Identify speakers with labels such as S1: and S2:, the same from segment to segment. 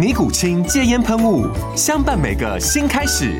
S1: 尼古清戒烟喷雾，相伴每个新开始。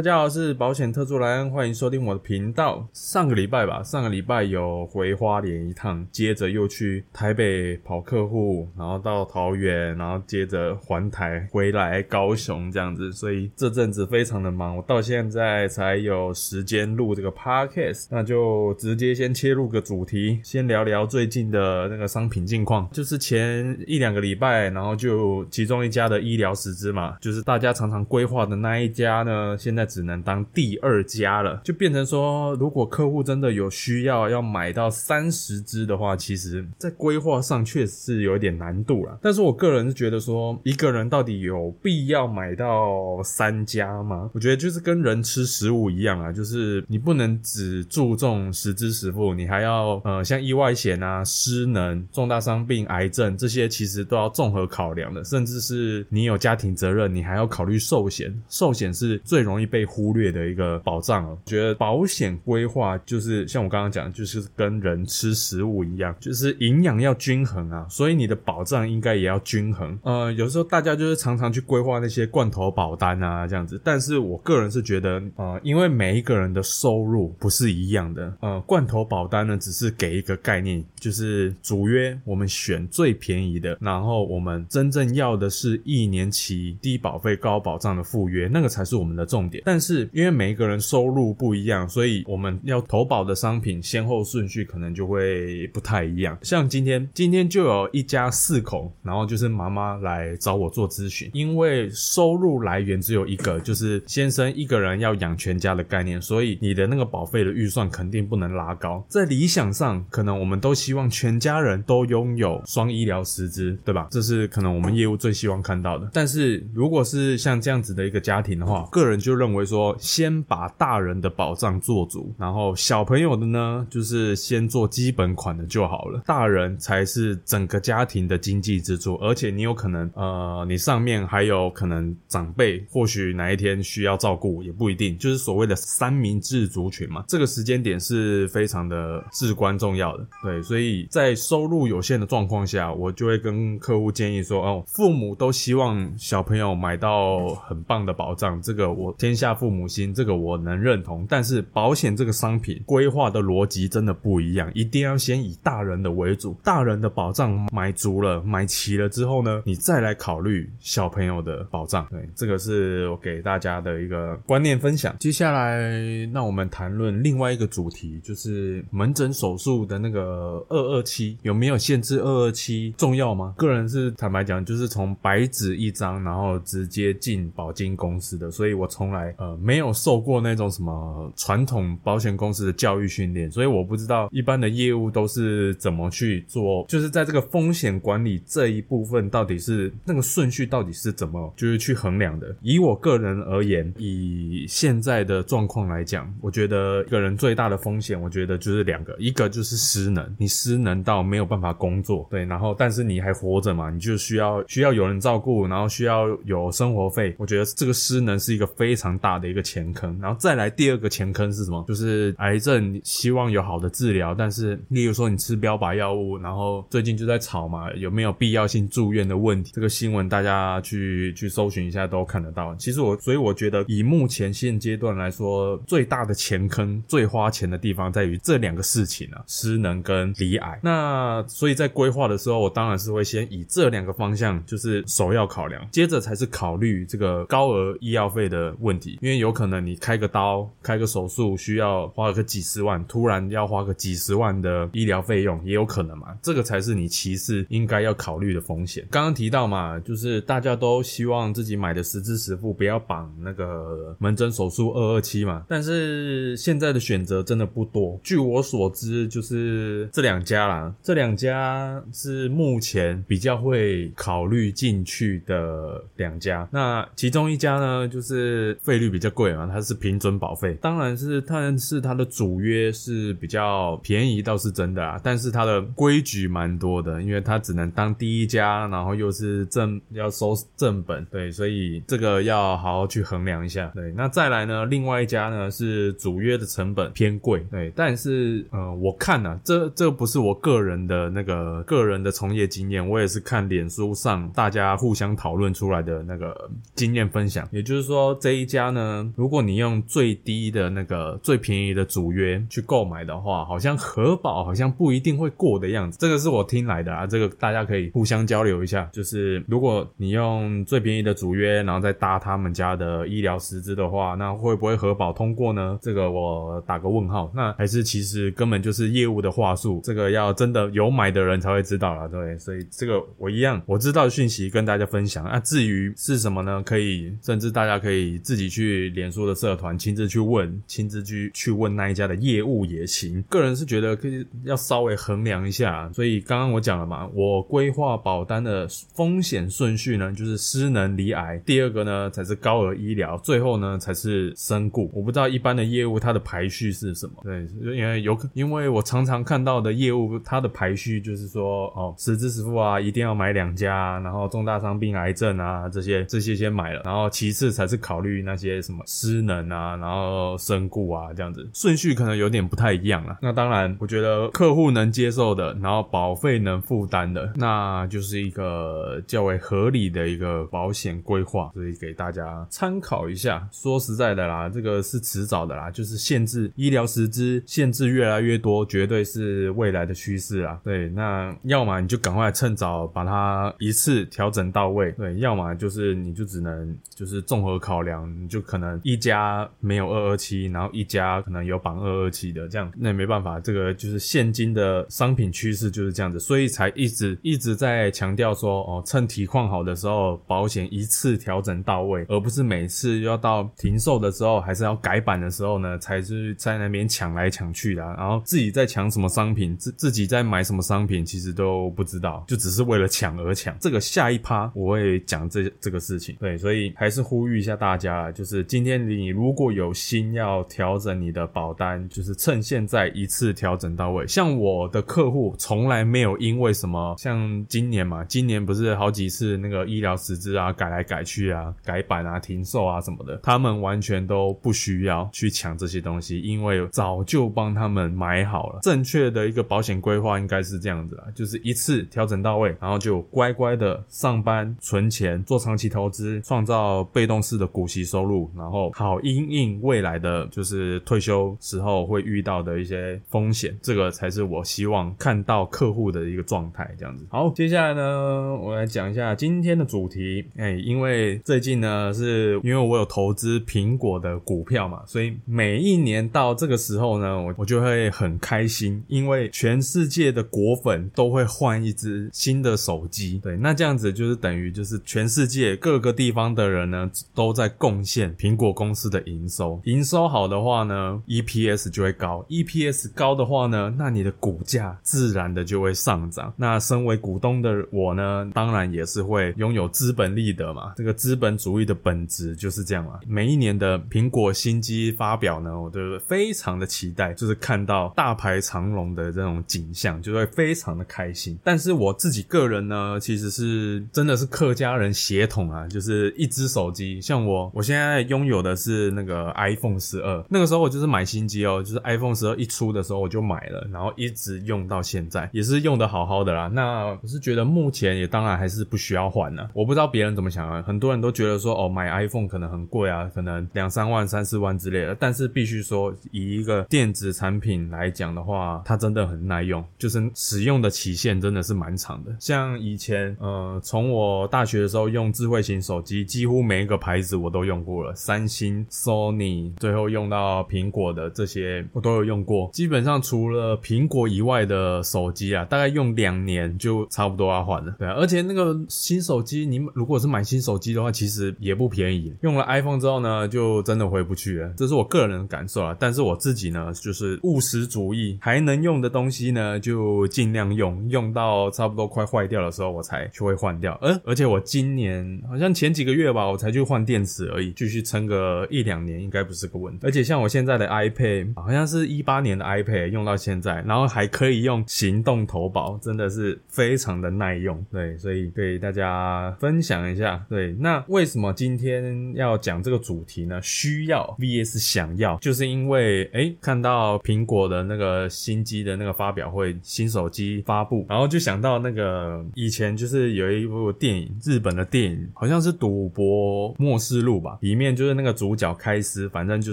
S2: 大家好，我是保险特助莱恩，欢迎收听我的频道。上个礼拜吧，上个礼拜有回花莲一趟，接着又去台北跑客户，然后到桃园，然后接着环台回来高雄这样子，所以这阵子非常的忙，我到现在才有时间录这个 podcast，那就直接先切入个主题，先聊聊最近的那个商品近况，就是前一两个礼拜，然后就其中一家的医疗实支嘛，就是大家常常规划的那一家呢，现在。只能当第二家了，就变成说，如果客户真的有需要要买到三十支的话，其实在规划上确实是有一点难度了。但是我个人是觉得说，一个人到底有必要买到三家吗？我觉得就是跟人吃食物一样啊，就是你不能只注重实支实付，你还要呃像意外险啊、失能、重大伤病、癌症这些，其实都要综合考量的。甚至是你有家庭责任，你还要考虑寿险，寿险是最容易被被忽略的一个保障哦，觉得保险规划就是像我刚刚讲，就是跟人吃食物一样，就是营养要均衡啊，所以你的保障应该也要均衡。呃，有时候大家就是常常去规划那些罐头保单啊这样子，但是我个人是觉得，呃，因为每一个人的收入不是一样的，呃，罐头保单呢只是给一个概念，就是主约我们选最便宜的，然后我们真正要的是一年期低保费高保障的附约，那个才是我们的重点。但是因为每一个人收入不一样，所以我们要投保的商品先后顺序可能就会不太一样。像今天，今天就有一家四口，然后就是妈妈来找我做咨询，因为收入来源只有一个，就是先生一个人要养全家的概念，所以你的那个保费的预算肯定不能拉高。在理想上，可能我们都希望全家人都拥有双医疗师资，对吧？这是可能我们业务最希望看到的。但是如果是像这样子的一个家庭的话，个人就认为。说先把大人的保障做足，然后小朋友的呢，就是先做基本款的就好了。大人才是整个家庭的经济支柱，而且你有可能，呃，你上面还有可能长辈，或许哪一天需要照顾也不一定，就是所谓的三明治族群嘛。这个时间点是非常的至关重要的，对。所以在收入有限的状况下，我就会跟客户建议说，哦，父母都希望小朋友买到很棒的保障，这个我天下。父母心，这个我能认同，但是保险这个商品规划的逻辑真的不一样，一定要先以大人的为主，大人的保障买足了、买齐了之后呢，你再来考虑小朋友的保障。对，这个是我给大家的一个观念分享。接下来，那我们谈论另外一个主题，就是门诊手术的那个二二七有没有限制？二二七重要吗？个人是坦白讲，就是从白纸一张，然后直接进保金公司的，所以我从来。呃，没有受过那种什么传统保险公司的教育训练，所以我不知道一般的业务都是怎么去做，就是在这个风险管理这一部分，到底是那个顺序到底是怎么，就是去衡量的。以我个人而言，以现在的状况来讲，我觉得一个人最大的风险，我觉得就是两个，一个就是失能，你失能到没有办法工作，对，然后但是你还活着嘛，你就需要需要有人照顾，然后需要有生活费，我觉得这个失能是一个非常。大的一个前坑。然后再来第二个前坑是什么？就是癌症希望有好的治疗，但是例如说你吃标靶药物，然后最近就在吵嘛，有没有必要性住院的问题？这个新闻大家去去搜寻一下都看得到。其实我所以我觉得以目前现阶段来说，最大的前坑、最花钱的地方在于这两个事情啊，失能跟离癌。那所以在规划的时候，我当然是会先以这两个方向就是首要考量，接着才是考虑这个高额医药费的问题，因为有可能你开个刀、开个手术需要花个几十万，突然要花个几十万的医疗费用，也有可能嘛。这个才是你其次应该要考虑的风险。刚刚提到嘛，就是大家都希望自己买的实支实付，不要绑那个门诊手术二二七嘛。但是现在的选择真的不多，据我所知，就是这两家啦，这两家是目前比较会考虑进去的两家。那其中一家呢，就是费率比较贵嘛，它是平准保费，当然是但是它的主约是比较便宜，倒是真的啊。但是它的规矩蛮多的，因为它只能当第一家，然后又是正要收正本，对，所以这个要好好去衡量一下。对，那再来呢，另外一家呢是主约的成本偏贵，对，但是呃，我看呢，这这不是我个人的那个个人的从业经验，我也是看脸书上大家互相讨论出来的那个经验分享。也就是说，这一家呢，如果你用最低的那个最便宜的主约去购买的话，好像核保好像不一定会过的样子。这个是我听来的啊，这个大家可以互相交流一下。就是如果你用最便宜的主约，然后再搭他们家的医疗实资的话，那会不会核保通过呢？这个我打个问号。那还是其实根本就是业务的话术，这个要真的有买的人才会知道了，对。所以这个我一样我知道讯息跟大家分享啊。至于是什么呢？可以甚至大家可以自己去去脸书的社团亲自去问，亲自去去问那一家的业务也行。个人是觉得可以要稍微衡量一下。所以刚刚我讲了嘛，我规划保单的风险顺序呢，就是失能离癌，第二个呢才是高额医疗，最后呢才是身故。我不知道一般的业务它的排序是什么。对，因为有，因为我常常看到的业务它的排序就是说，哦，实支实付啊，一定要买两家，然后重大伤病、癌症啊这些这些先买了，然后其次才是考虑那些什么失能啊，然后身故啊这样子，顺序可能有点不太一样了。那当然，我觉得客户能接受的，然后保费能负担的，那就是一个较为合理的一个保险规划，所以给大家参考一下。说实在的啦，这个是迟早的啦，就是限制医疗实支限制越来越多，绝对是未来的趋势啦。对，那要么你就赶快趁早把它一次调整到位，对，要么就是你就只能就是综合考量，你就可能一家没有二二七，然后一家可能有绑二二七的，这样那也没办法，这个就是现今的商品趋势就是这样子，所以才一直一直在强调说，哦，趁体况好的时候，保险一次调整到位，而不是每次要到停售的时候，还是要改版的时候呢，才是在那边抢来抢去的，然后自己在抢什么商品，自自己在买什么商品，其实都不知道，就只是为了抢而抢。这个下一趴我会讲这这个事情，对，所以还是呼吁一下大家，就是今天你如果有心要调整你的保单，就是趁现在一次调整到位。像我的客户从来没有因为什么，像今年嘛，今年不是好几次那个医疗实质啊改来改去啊、改版啊、停售啊什么的，他们完全都不需要去抢这些东西，因为早就帮他们买好了。正确的一个保险规划应该是这样子啊，就是一次调整到位，然后就乖乖的上班存钱，做长期投资，创造被动式的股息收入，然后好因应未来的就是退休时候会遇到的一些风险，这个才是我希望看到客户的一个状态。这样子，好，接下来呢，我来讲一下今天的主题。哎，因为最近呢，是因为我有投资苹果的股票嘛，所以每一年到这个时候呢，我我就会很开心，因为全世界的果粉都会换一只新的手机。对，那这样子就是等于就是全世界各个地方的人呢，都在贡献苹果公司的营收。营收好的话呢，EPS 就会高；EPS 高的话呢，那你的股价自然的就会上涨。那身为股东的我呢，当然也是会拥有资本利得嘛。这个资本主义的本质就是这样嘛。每一年的苹果新机发表呢，我都非常的期待，就是看到大排长龙的这种景象，就会非常的开心。但是我自己个人呢，其实是真的是客家人血统啊，就是一只手机。像我，我现在现在拥有的是那个 iPhone 十二，那个时候我就是买新机哦，就是 iPhone 十二一出的时候我就买了，然后一直用到现在，也是用的好好的啦。那我是觉得目前也当然还是不需要换呢。我不知道别人怎么想啊，很多人都觉得说哦，买 iPhone 可能很贵啊，可能两三万、三四万之类的。但是必须说，以一个电子产品来讲的话，它真的很耐用，就是使用的期限真的是蛮长的。像以前呃，从我大学的时候用智慧型手机，几乎每一个牌子我都用过三星、Sony，最后用到苹果的这些我都有用过。基本上除了苹果以外的手机啊，大概用两年就差不多要换了。对啊，而且那个新手机，你如果是买新手机的话，其实也不便宜。用了 iPhone 之后呢，就真的回不去了，这是我个人的感受啊。但是我自己呢，就是务实主义，还能用的东西呢，就尽量用，用到差不多快坏掉的时候，我才就会换掉。而而且我今年好像前几个月吧，我才去换电池而已，继撑个一两年应该不是个问题。而且像我现在的 iPad，好像是一八年的 iPad 用到现在，然后还可以用行动投保，真的是非常的耐用。对，所以给大家分享一下。对，那为什么今天要讲这个主题呢？需要 VS 想要，就是因为哎看到苹果的那个新机的那个发表会，新手机发布，然后就想到那个以前就是有一部电影，日本的电影，好像是《赌博末世录》吧，里面就是那个主角开司，反正就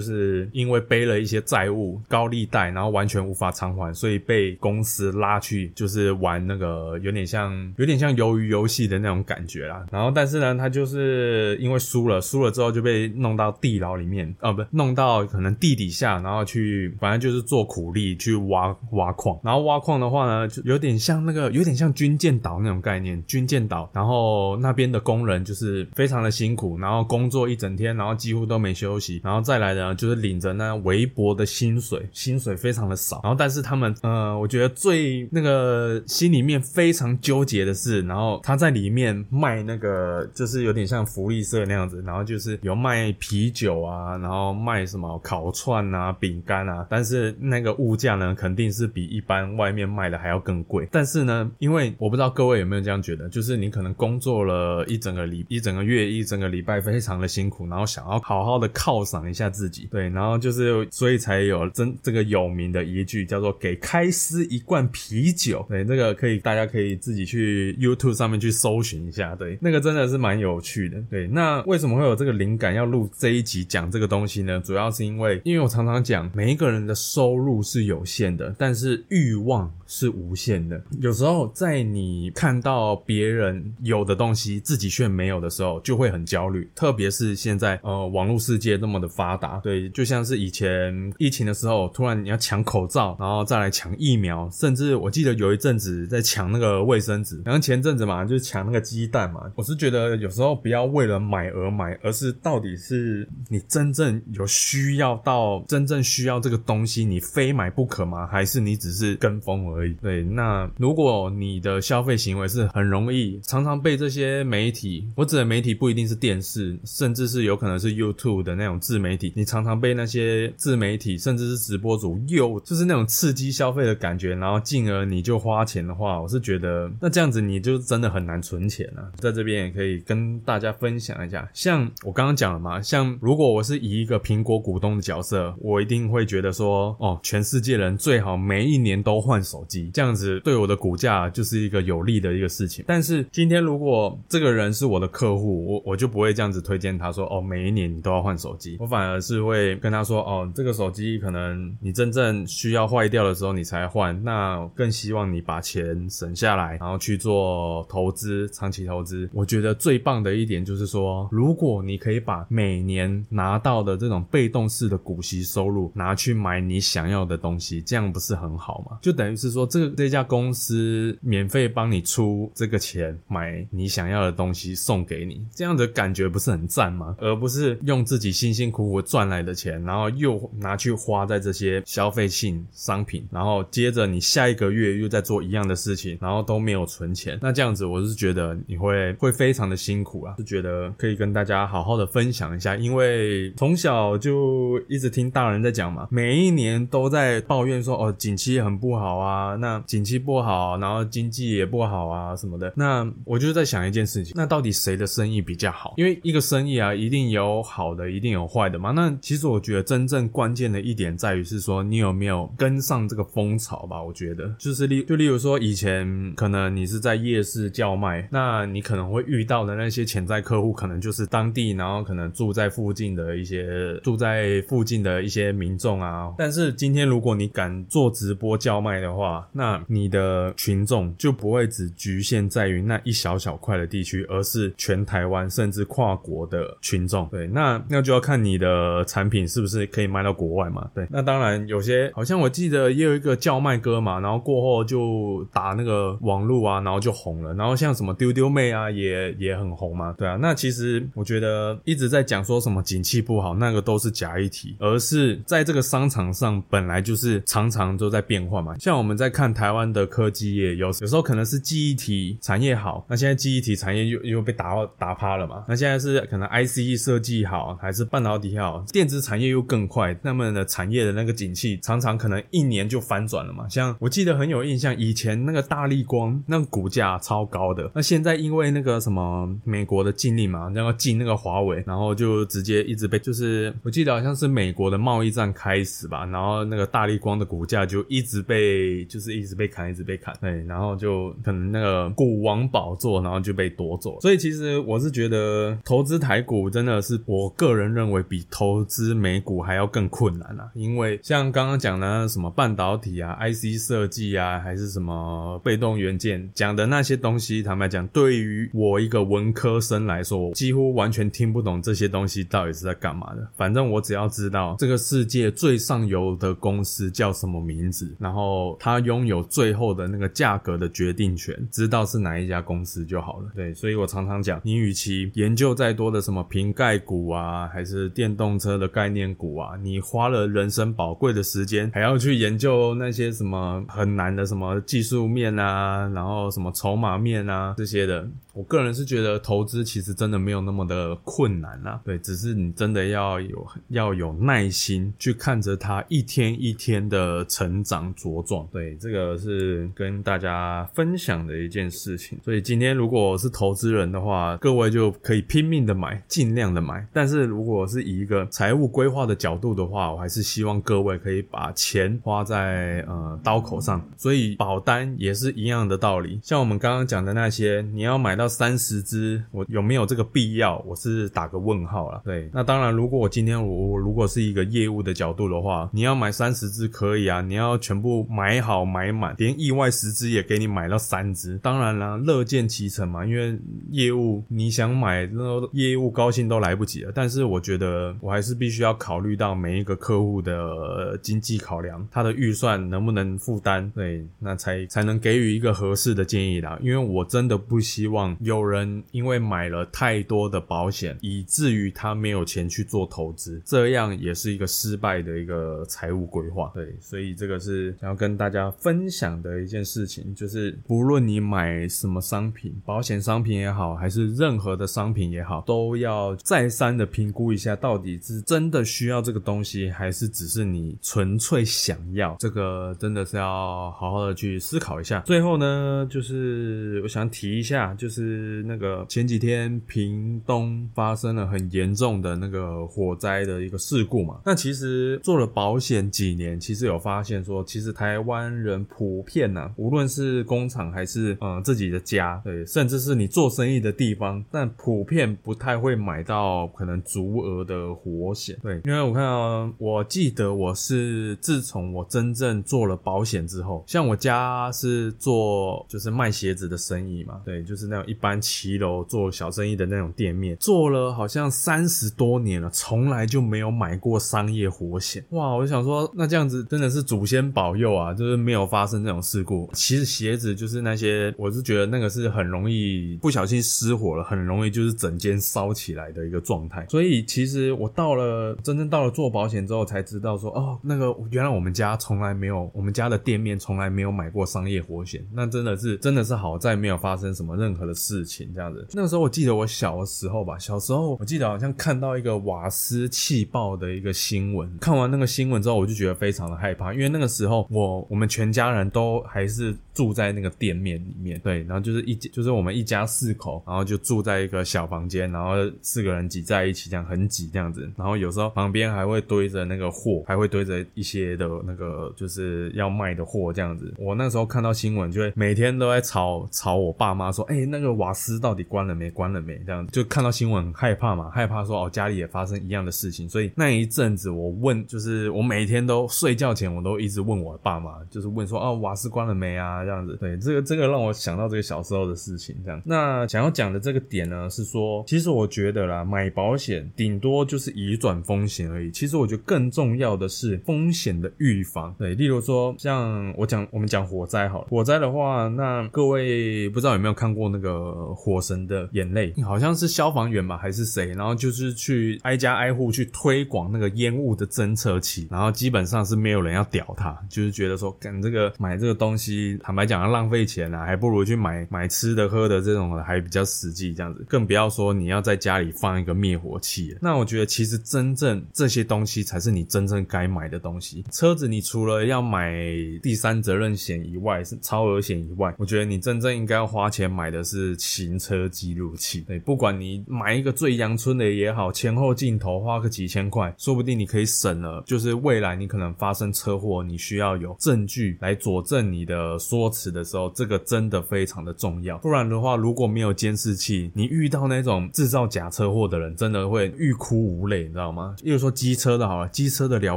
S2: 是因为背了一些债务、高利贷，然后完全无法偿还，所以被公司拉去就是玩那个有点像有点像鱿鱼游戏的那种感觉啦。然后但是呢，他就是因为输了，输了之后就被弄到地牢里面，啊不，弄到可能地底下，然后去反正就是做苦力去挖挖矿。然后挖矿的话呢，就有点像那个有点像军舰岛那种概念，军舰岛，然后那边的工人就是非常的辛苦，然后工作一整天，然后几乎都没休息，然后再来的就是领着那微薄的薪水，薪水非常的少。然后但是他们，呃，我觉得最那个心里面非常纠结的是，然后他在里面卖那个就是有点像福利社那样子，然后就是有卖啤酒啊，然后卖什么烤串啊、饼干啊，但是那个物价呢肯定是比一般外面卖的还要更贵。但是呢，因为我不知道各位有没有这样觉得，就是你可能工作了一整个礼一整个月一整个礼拜非常的辛苦，然后想要好好的犒赏一下自己，对，然后就是所以才有真这个有名的一句叫做“给开司一罐啤酒”，对，这个可以大家可以自己去 YouTube 上面去搜寻一下，对，那个真的是蛮有趣的，对。那为什么会有这个灵感要录这一集讲这个东西呢？主要是因为，因为我常常讲，每一个人的收入是有限的，但是欲望是无限的。有时候在你看到别人有的东西，自己却没有的时候，就会很焦虑。特别是现在在，呃，网络世界那么的发达，对，就像是以前疫情的时候，突然你要抢口罩，然后再来抢疫苗，甚至我记得有一阵子在抢那个卫生纸，然后前阵子嘛，就是抢那个鸡蛋嘛。我是觉得有时候不要为了买而买，而是到底是你真正有需要到真正需要这个东西，你非买不可吗？还是你只是跟风而已？对，那如果你的消费行为是很容易常常被这些媒体，我指的媒体不一定是电视，甚至是有可能是 YouTube 的那种自媒体，你常常被那些自媒体甚至是直播主诱，就是那种刺激消费的感觉，然后进而你就花钱的话，我是觉得那这样子你就真的很难存钱啊。在这边也可以跟大家分享一下，像我刚刚讲了嘛，像如果我是以一个苹果股东的角色，我一定会觉得说，哦，全世界人最好每一年都换手机，这样子对我的股价就是一个有利的一个事情。但是今天如果这个人是我的客户，我我就不会这样子推荐他说，哦，每一年你都要换手机，我反而是会跟他说，哦，这个手机可能你真正需要坏掉的时候你才换，那更希望你把钱省下来，然后去做投资，长期投资。我觉得最棒的一点就是说，如果你可以把每年拿到的这种被动式的股息收入拿去买你想要的东西，这样不是很好吗？就等于是说，这个这家公司免费帮你出这个钱买你想要的东西送给你，这样的感觉不是很赞吗？而不是用自己辛辛苦苦赚来的钱，然后又拿去花在这些消费性商品，然后接着你下一个月又在做一样的事情，然后都没有存钱，那这样子我是觉得你会会非常的辛苦啊，是觉得可以跟大家好好的分享一下，因为从小就一直听大人在讲嘛，每一年都在抱怨说哦，景气很不好啊，那景气不好，然后经济也不好啊什么的，那我就在想一件事情，那到底谁的生意比较好？因为一个生意啊，一定有好的，一定有坏的嘛。那其实我觉得真正关键的一点在于是说，你有没有跟上这个风潮吧？我觉得就是例就例如说，以前可能你是在夜市叫卖，那你可能会遇到的那些潜在客户，可能就是当地，然后可能住在附近的一些住在附近的一些民众啊。但是今天如果你敢做直播叫卖的话，那你的群众就不会只局限在于那一小小块的地区，而是全台湾甚至跨国的群众。对，那那就要看你的产品是不是可以卖到国外嘛。对，那当然有些好像我记得也有一个叫卖哥嘛，然后过后就打那个网络啊，然后就红了。然后像什么丢丢妹啊，也也很红嘛。对啊，那其实我觉得一直在讲说什么景气不好，那个都是假议题，而是在这个商场上本来就是常常都在变化嘛。像我们在看台湾的科技业，有有时候可能是记忆体产业好，那现在记忆体产业又又被打打趴了嘛。那现在是可能 I C E 设计好，还是半导体好，电子产业又更快，那么的产业的那个景气常常可能一年就翻转了嘛。像我记得很有印象，以前那个大力光那个股价超高的，那现在因为那个什么美国的禁令嘛，然后禁那个华为，然后就直接一直被就是我记得好像是美国的贸易战开始吧，然后那个大力光的股价就一直被就是一直被砍，一直被砍，对，然后就可能那个股王宝座，然后就被夺走。所以其实我是觉得投资台股真的是我个人认为比投资美股还要更困难啊，因为像刚刚讲的什么半导体啊、IC 设计啊，还是什么被动元件讲的那些东西，坦白讲，对于我一个文科生来说，几乎完全听不懂这些东西到底是在干嘛的。反正我只要知道这个世界最上游的公司叫什么名字，然后它拥有最后的那个价格的决定权，知道是哪一家公司就好了。对，所以我常常讲，你与其研究再多的什么瓶盖股啊，还是电动车的概念股啊，你花了人生宝贵的时间，还要去研究那些什么很难的什么技术面啊，然后什么筹码面啊这些的。我个人是觉得投资其实真的没有那么的困难啊，对，只是你真的要有要有耐心去看着它一天一天的成长茁壮，对，这个是跟大家分享的一件事情。所以今天如果是投资人的话，各位就可以拼命的买，尽量的买。但是如果是以一个财务规划的角度的话，我还是希望各位可以把钱花在呃刀口上。所以保单也是一样的道理，像我们刚刚讲的那些，你要买到。三十只，我有没有这个必要？我是打个问号了。对，那当然，如果我今天我我如果是一个业务的角度的话，你要买三十只可以啊，你要全部买好买满，连意外十只也给你买到三只。当然了，乐见其成嘛，因为业务你想买，那业务高兴都来不及了。但是我觉得我还是必须要考虑到每一个客户的经济考量，他的预算能不能负担，对，那才才能给予一个合适的建议啦。因为我真的不希望。有人因为买了太多的保险，以至于他没有钱去做投资，这样也是一个失败的一个财务规划。对，所以这个是想要跟大家分享的一件事情，就是不论你买什么商品，保险商品也好，还是任何的商品也好，都要再三的评估一下，到底是真的需要这个东西，还是只是你纯粹想要。这个真的是要好好的去思考一下。最后呢，就是我想提一下，就是。是那个前几天屏东发生了很严重的那个火灾的一个事故嘛？那其实做了保险几年，其实有发现说，其实台湾人普遍呢，无论是工厂还是嗯自己的家，对，甚至是你做生意的地方，但普遍不太会买到可能足额的火险。对，因为我看到，我记得我是自从我真正做了保险之后，像我家是做就是卖鞋子的生意嘛，对，就是那种一。般骑楼做小生意的那种店面，做了好像三十多年了，从来就没有买过商业火险。哇，我就想说，那这样子真的是祖先保佑啊，就是没有发生这种事故。其实鞋子就是那些，我是觉得那个是很容易不小心失火了，很容易就是整间烧起来的一个状态。所以其实我到了真正到了做保险之后，才知道说，哦，那个原来我们家从来没有，我们家的店面从来没有买过商业火险。那真的是真的是好在没有发生什么任何的。事情这样子，那个时候我记得我小的时候吧，小时候我记得好像看到一个瓦斯气爆的一个新闻，看完那个新闻之后，我就觉得非常的害怕，因为那个时候我我们全家人都还是住在那个店面里面，对，然后就是一就是我们一家四口，然后就住在一个小房间，然后四个人挤在一起，这样很挤这样子。然后有时候旁边还会堆着那个货，还会堆着一些的那个就是要卖的货这样子。我那时候看到新闻，就会每天都在吵吵我爸妈说，哎，那个瓦斯到底关了没？关了没？这样子就看到新闻很害怕嘛，害怕说哦家里也发生一样的事情。所以那一阵子我问，就是我每天都睡觉前我都一直问我爸妈，就是问说哦瓦斯关了没啊？这样子。对，这个这个让我想到这个小时候的事情。这样，那想要讲的这个点呢，是说，其实我觉得啦，买保险顶多就是移转风险而已。其实我觉得更重要的是风险的预防。对，例如说，像我讲，我们讲火灾好了，火灾的话，那各位不知道有没有看过那个《呃火神的眼泪》？好像是消防员吧，还是谁？然后就是去挨家挨户去推广那个烟雾的侦测器，然后基本上是没有人要屌他，就是觉得说，干这个买这个东西，坦白讲要浪费钱啊，还不如去买买吃的喝的这种还比较实际，这样子，更不要说你要在家里放一个灭火器。那我觉得其实真正这些东西才是你真正该买的东西。车子你除了要买第三责任险以外，是超额险以外，我觉得你真正应该要花钱买的是行车记录器。对，不管你买一个最阳春的也好，前后镜头花个几千块，说不定你可以省了。就是未来你可能发生车祸，你需要有证据来佐证你的说辞的时候，这个真的非常的重要。不然的话，如果没有监视器，你遇到那种制造假车祸的人，真的会欲哭无泪，你知道吗？例如说机车的好了，机车的了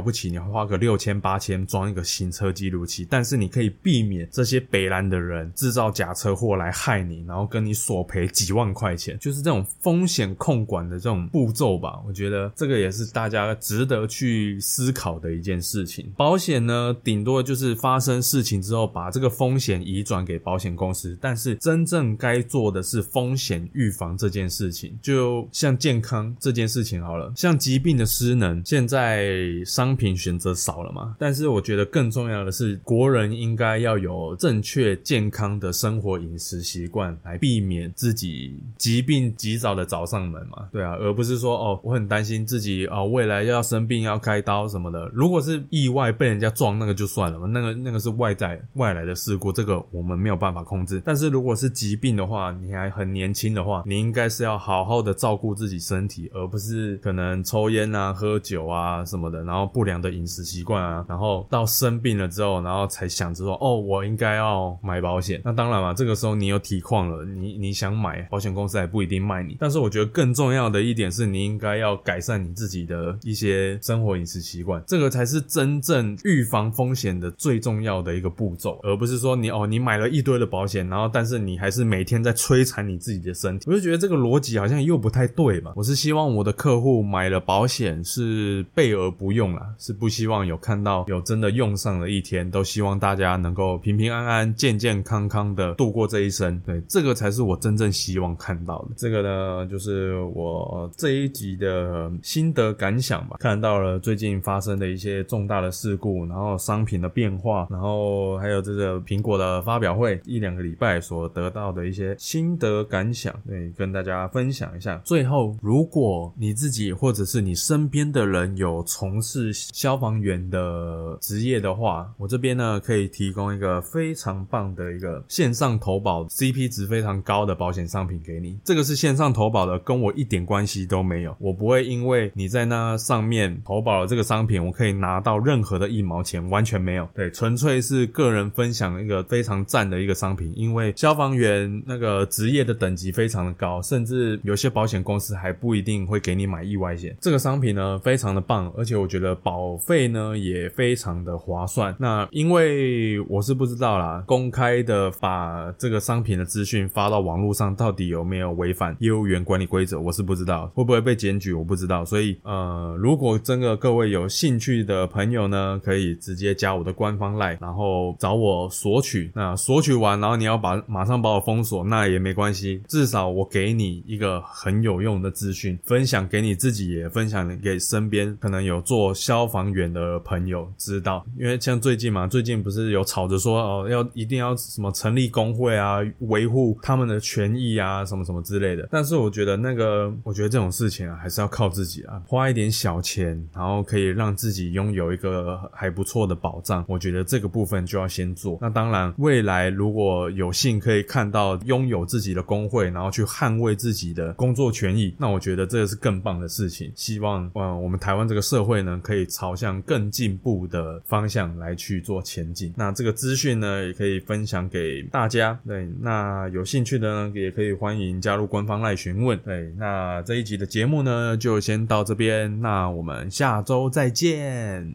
S2: 不起，你花个六千八千装一个行车记录器，但是你可以避免这些北兰的人制造假车祸来害你，然后跟你索赔几万块钱，就是这种风险控管的这种步骤吧。我觉得这个也是大家值得去思考的一件事情。保险呢，顶多就是发生事情之后，把这个风险移转给保险公司，但是真正该做的是风险预防这件事情，就像健康这件事情好了，像疾病的失能，现在商品选择少了嘛？但是我觉得更重要的是，国人应该要有正确健康的生活饮食习惯，来避避免自己疾病及早的找上门嘛？对啊，而不是说哦，我很担心自己哦，未来要生病要开刀什么的。如果是意外被人家撞，那个就算了嘛，那个那个是外在外来的事故，这个我们没有办法控制。但是如果是疾病的话，你还很年轻的话，你应该是要好好的照顾自己身体，而不是可能抽烟啊、喝酒啊什么的，然后不良的饮食习惯啊，然后到生病了之后，然后才想着说，哦，我应该要买保险。那当然嘛，这个时候你有体况了，你你你想买，保险公司还不一定卖你。但是我觉得更重要的一点是，你应该要改善你自己的一些生活饮食习惯，这个才是真正预防风险的最重要的一个步骤，而不是说你哦，你买了一堆的保险，然后但是你还是每天在摧残你自己的身体，我就觉得这个逻辑好像又不太对嘛。我是希望我的客户买了保险是备而不用啦，是不希望有看到有真的用上的一天，都希望大家能够平平安安、健健康康的度过这一生。对，这个才是我真正希望看到的。这个呢，就是我这一集的心得感想吧。看到了最近发生的一些重大的事故，然后商品的变化，然后还有这个苹果的发表会一两个礼拜所得到的一些心得感想，对，跟大家分享一下。最后，如果你自己或者是你身边的人有从事消防员的职业的话，我这边呢可以提供一个非常棒的一个线上投保，CP 值非常高的保险商品给你。这个是线上投保的，跟我一点关系都没有。我不会因为你在那上面投保了这个商品，我可以拿到任何的一毛钱，完全没有。对，纯粹是个人分享一个非常赞的一个商品。因为消防员那个职业的等级非常的高，甚至有些保险公司还不一定会给你买意外险。这个商品呢非常的棒，而且我觉得保费呢也非常的划算。那因为我是不知道啦，公开的把这个商品的资讯发发到网络上，到底有没有违反业务员管理规则，我是不知道，会不会被检举，我不知道。所以呃，如果真的各位有兴趣的朋友呢，可以直接加我的官方 line，然后找我索取。那索取完，然后你要把马上把我封锁，那也没关系，至少我给你一个很有用的资讯，分享给你自己，也分享给身边可能有做消防员的朋友知道。因为像最近嘛，最近不是有吵着说哦，要一定要什么成立工会啊，维护他他们的权益啊，什么什么之类的。但是我觉得那个，我觉得这种事情啊，还是要靠自己啊，花一点小钱，然后可以让自己拥有一个还不错的保障。我觉得这个部分就要先做。那当然，未来如果有幸可以看到拥有自己的工会，然后去捍卫自己的工作权益，那我觉得这个是更棒的事情。希望嗯我们台湾这个社会呢，可以朝向更进步的方向来去做前进。那这个资讯呢，也可以分享给大家。对，那有幸兴趣的呢，也可以欢迎加入官方来询问。对，那这一集的节目呢，就先到这边。那我们下周再见。